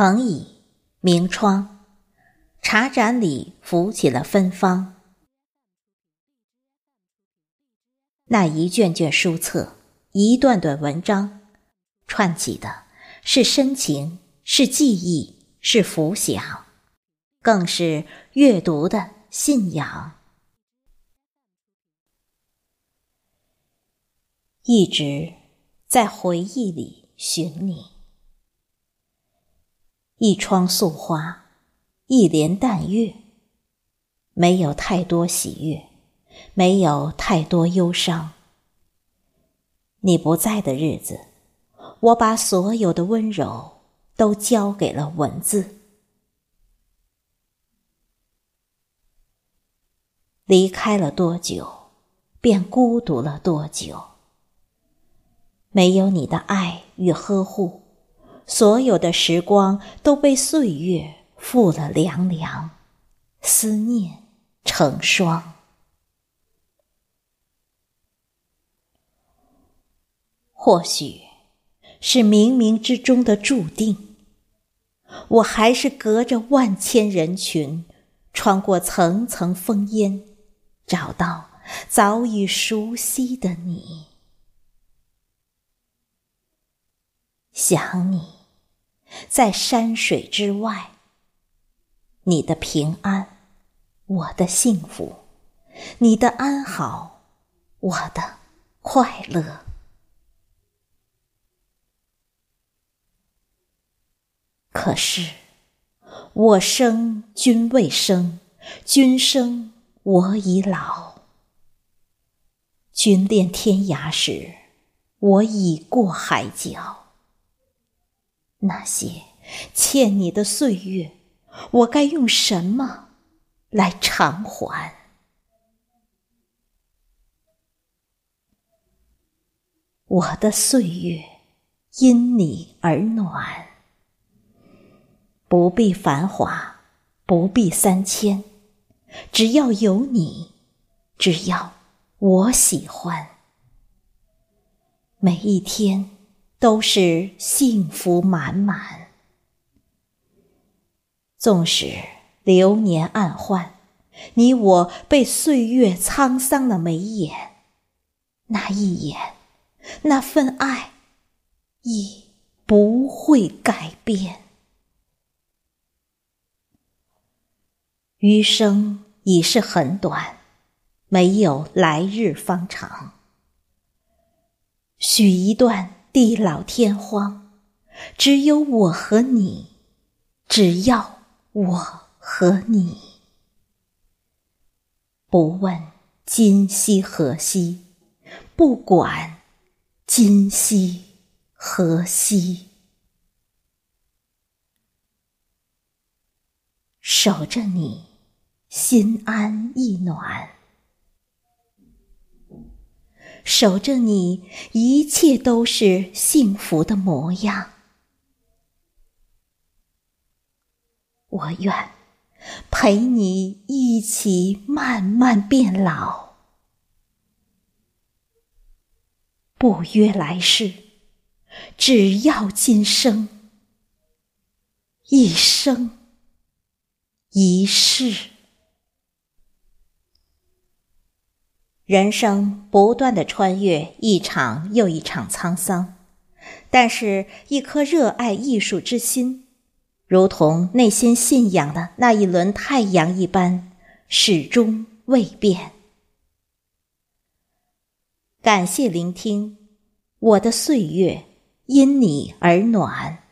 藤椅，明窗，茶盏里浮起了芬芳。那一卷卷书册，一段段文章，串起的是深情，是记忆，是浮想，更是阅读的信仰。一直在回忆里寻你。一窗素花，一帘淡月，没有太多喜悦，没有太多忧伤。你不在的日子，我把所有的温柔都交给了文字。离开了多久，便孤独了多久。没有你的爱与呵护。所有的时光都被岁月负了凉凉，思念成霜。或许是冥冥之中的注定，我还是隔着万千人群，穿过层层烽烟，找到早已熟悉的你，想你。在山水之外，你的平安，我的幸福；你的安好，我的快乐。可是，我生君未生，君生我已老。君恋天涯时，我已过海角。那些欠你的岁月，我该用什么来偿还？我的岁月因你而暖，不必繁华，不必三千，只要有你，只要我喜欢，每一天。都是幸福满满。纵使流年暗换，你我被岁月沧桑了眉眼，那一眼，那份爱，亦不会改变。余生已是很短，没有来日方长。许一段。地老天荒，只有我和你，只要我和你。不问今夕何夕，不管今夕何夕，守着你，心安意暖。守着你，一切都是幸福的模样。我愿陪你一起慢慢变老，不约来世，只要今生，一生一世。人生不断的穿越一场又一场沧桑，但是，一颗热爱艺术之心，如同内心信仰的那一轮太阳一般，始终未变。感谢聆听，我的岁月因你而暖。